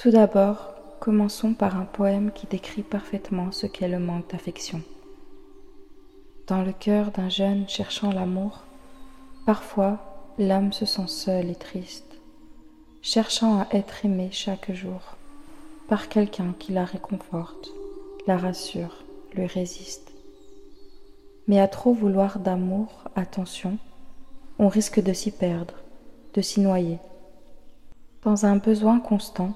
Tout d'abord, commençons par un poème qui décrit parfaitement ce qu'est le manque d'affection. Dans le cœur d'un jeune cherchant l'amour, parfois l'âme se sent seule et triste, cherchant à être aimée chaque jour par quelqu'un qui la réconforte, la rassure, lui résiste. Mais à trop vouloir d'amour, attention, on risque de s'y perdre, de s'y noyer. Dans un besoin constant,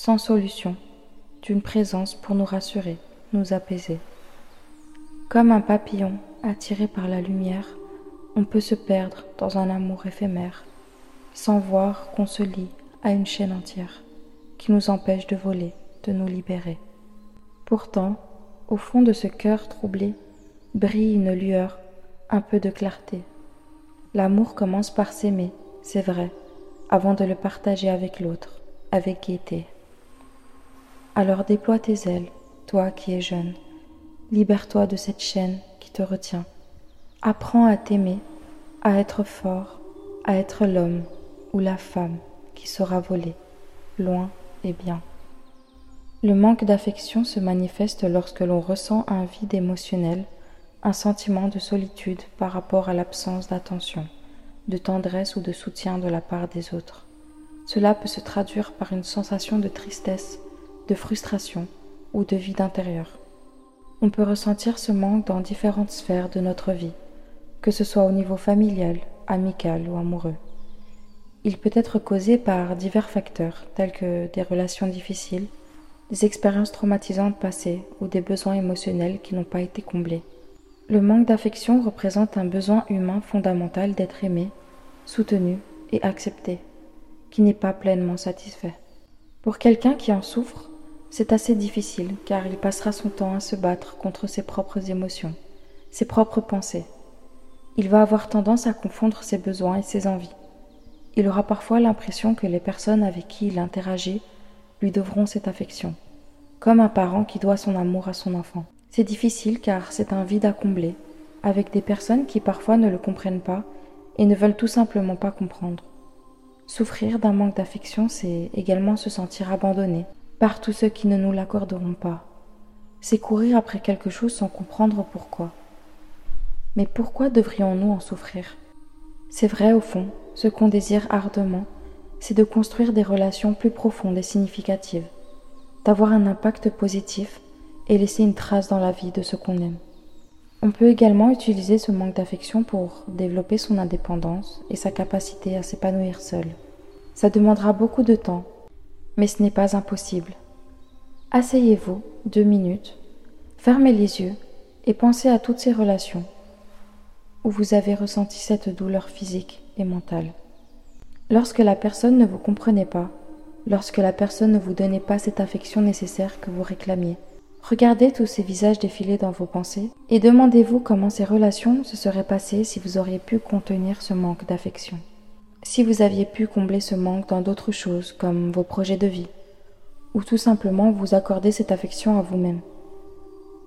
sans solution, d'une présence pour nous rassurer, nous apaiser. Comme un papillon attiré par la lumière, on peut se perdre dans un amour éphémère, sans voir qu'on se lie à une chaîne entière qui nous empêche de voler, de nous libérer. Pourtant, au fond de ce cœur troublé, brille une lueur, un peu de clarté. L'amour commence par s'aimer, c'est vrai, avant de le partager avec l'autre, avec gaieté. Alors déploie tes ailes, toi qui es jeune, libère-toi de cette chaîne qui te retient. Apprends à t'aimer, à être fort, à être l'homme ou la femme qui saura voler, loin et bien. Le manque d'affection se manifeste lorsque l'on ressent un vide émotionnel, un sentiment de solitude par rapport à l'absence d'attention, de tendresse ou de soutien de la part des autres. Cela peut se traduire par une sensation de tristesse, de frustration ou de vide intérieur. On peut ressentir ce manque dans différentes sphères de notre vie, que ce soit au niveau familial, amical ou amoureux. Il peut être causé par divers facteurs tels que des relations difficiles, des expériences traumatisantes passées ou des besoins émotionnels qui n'ont pas été comblés. Le manque d'affection représente un besoin humain fondamental d'être aimé, soutenu et accepté, qui n'est pas pleinement satisfait. Pour quelqu'un qui en souffre, c'est assez difficile car il passera son temps à se battre contre ses propres émotions, ses propres pensées. Il va avoir tendance à confondre ses besoins et ses envies il aura parfois l'impression que les personnes avec qui il interagit lui devront cette affection, comme un parent qui doit son amour à son enfant. C'est difficile car c'est un vide à combler, avec des personnes qui parfois ne le comprennent pas et ne veulent tout simplement pas comprendre. Souffrir d'un manque d'affection, c'est également se sentir abandonné par tous ceux qui ne nous l'accorderont pas. C'est courir après quelque chose sans comprendre pourquoi. Mais pourquoi devrions-nous en souffrir? C'est vrai au fond, ce qu'on désire ardemment, c'est de construire des relations plus profondes et significatives, d'avoir un impact positif et laisser une trace dans la vie de ce qu'on aime. On peut également utiliser ce manque d'affection pour développer son indépendance et sa capacité à s'épanouir seul. Ça demandera beaucoup de temps, mais ce n'est pas impossible. Asseyez-vous deux minutes, fermez les yeux et pensez à toutes ces relations où vous avez ressenti cette douleur physique et mentale. Lorsque la personne ne vous comprenait pas, lorsque la personne ne vous donnait pas cette affection nécessaire que vous réclamiez, regardez tous ces visages défiler dans vos pensées et demandez-vous comment ces relations se seraient passées si vous auriez pu contenir ce manque d'affection. Si vous aviez pu combler ce manque dans d'autres choses comme vos projets de vie, ou tout simplement vous accorder cette affection à vous-même.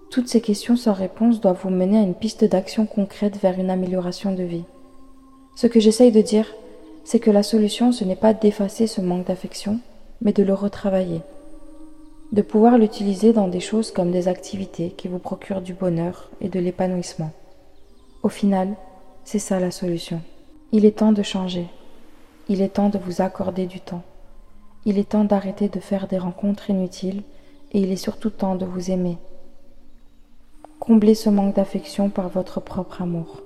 Toutes ces questions sans réponse doivent vous mener à une piste d'action concrète vers une amélioration de vie. Ce que j'essaye de dire, c'est que la solution, ce n'est pas d'effacer ce manque d'affection, mais de le retravailler. De pouvoir l'utiliser dans des choses comme des activités qui vous procurent du bonheur et de l'épanouissement. Au final, c'est ça la solution. Il est temps de changer. Il est temps de vous accorder du temps. Il est temps d'arrêter de faire des rencontres inutiles et il est surtout temps de vous aimer. Comblez ce manque d'affection par votre propre amour.